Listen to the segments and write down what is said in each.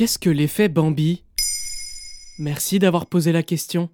Qu'est-ce que l'effet Bambi? Merci d'avoir posé la question.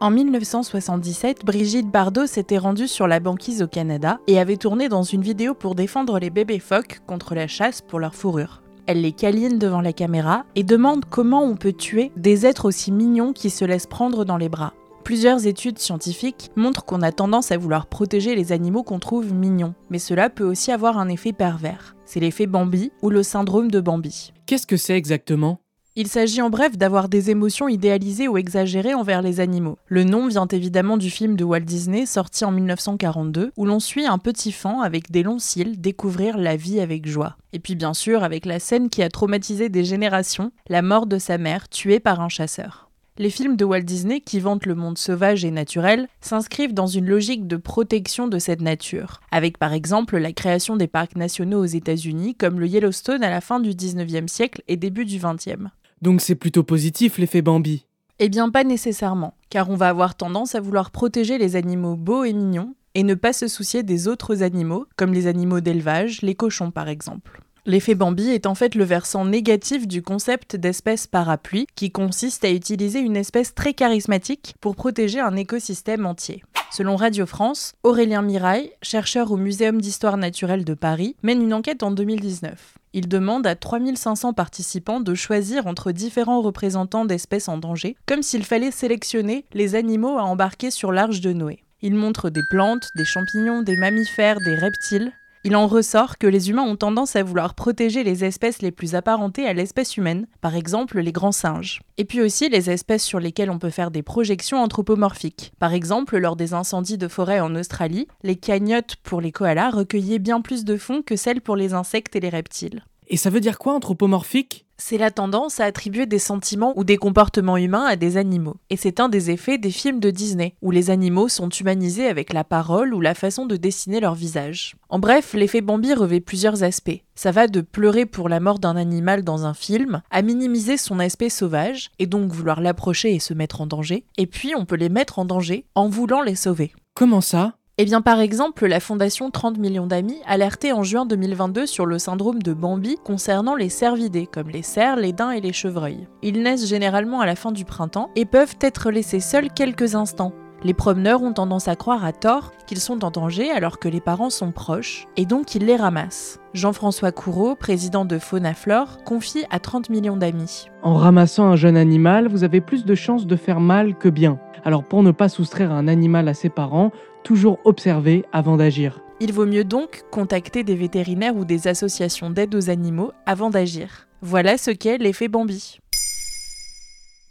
En 1977, Brigitte Bardot s'était rendue sur la banquise au Canada et avait tourné dans une vidéo pour défendre les bébés phoques contre la chasse pour leur fourrure. Elle les câline devant la caméra et demande comment on peut tuer des êtres aussi mignons qui se laissent prendre dans les bras. Plusieurs études scientifiques montrent qu'on a tendance à vouloir protéger les animaux qu'on trouve mignons, mais cela peut aussi avoir un effet pervers. C'est l'effet Bambi ou le syndrome de Bambi. Qu'est-ce que c'est exactement? Il s'agit en bref d'avoir des émotions idéalisées ou exagérées envers les animaux. Le nom vient évidemment du film de Walt Disney sorti en 1942 où l'on suit un petit fan avec des longs cils découvrir la vie avec joie. Et puis bien sûr avec la scène qui a traumatisé des générations, la mort de sa mère tuée par un chasseur. Les films de Walt Disney qui vantent le monde sauvage et naturel s'inscrivent dans une logique de protection de cette nature, avec par exemple la création des parcs nationaux aux États-Unis comme le Yellowstone à la fin du 19e siècle et début du 20e. Donc c'est plutôt positif l'effet Bambi. Eh bien pas nécessairement, car on va avoir tendance à vouloir protéger les animaux beaux et mignons et ne pas se soucier des autres animaux, comme les animaux d'élevage, les cochons par exemple. L'effet Bambi est en fait le versant négatif du concept d'espèce parapluie, qui consiste à utiliser une espèce très charismatique pour protéger un écosystème entier. Selon Radio France, Aurélien Mirail, chercheur au Muséum d'histoire naturelle de Paris, mène une enquête en 2019. Il demande à 3500 participants de choisir entre différents représentants d'espèces en danger, comme s'il fallait sélectionner les animaux à embarquer sur l'Arche de Noé. Il montre des plantes, des champignons, des mammifères, des reptiles, il en ressort que les humains ont tendance à vouloir protéger les espèces les plus apparentées à l'espèce humaine, par exemple les grands singes. Et puis aussi les espèces sur lesquelles on peut faire des projections anthropomorphiques. Par exemple, lors des incendies de forêt en Australie, les cagnottes pour les koalas recueillaient bien plus de fonds que celles pour les insectes et les reptiles. Et ça veut dire quoi anthropomorphique? C'est la tendance à attribuer des sentiments ou des comportements humains à des animaux. Et c'est un des effets des films de Disney, où les animaux sont humanisés avec la parole ou la façon de dessiner leur visage. En bref, l'effet Bambi revêt plusieurs aspects. Ça va de pleurer pour la mort d'un animal dans un film, à minimiser son aspect sauvage, et donc vouloir l'approcher et se mettre en danger, et puis on peut les mettre en danger en voulant les sauver. Comment ça? Eh bien, par exemple, la fondation 30 millions d'amis alertait en juin 2022 sur le syndrome de Bambi concernant les cervidés, comme les cerfs, les daims et les chevreuils. Ils naissent généralement à la fin du printemps et peuvent être laissés seuls quelques instants. Les promeneurs ont tendance à croire à tort qu'ils sont en danger alors que les parents sont proches, et donc ils les ramassent. Jean-François Courreau, président de Fauna Flore, confie à 30 millions d'amis. En ramassant un jeune animal, vous avez plus de chances de faire mal que bien. Alors pour ne pas soustraire un animal à ses parents, toujours observer avant d'agir. Il vaut mieux donc contacter des vétérinaires ou des associations d'aide aux animaux avant d'agir. Voilà ce qu'est l'effet Bambi.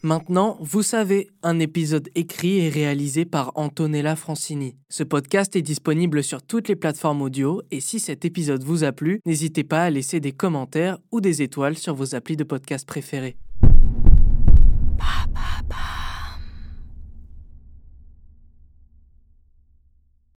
Maintenant, vous savez, un épisode écrit et réalisé par Antonella Francini. Ce podcast est disponible sur toutes les plateformes audio et si cet épisode vous a plu, n'hésitez pas à laisser des commentaires ou des étoiles sur vos applis de podcast préférés.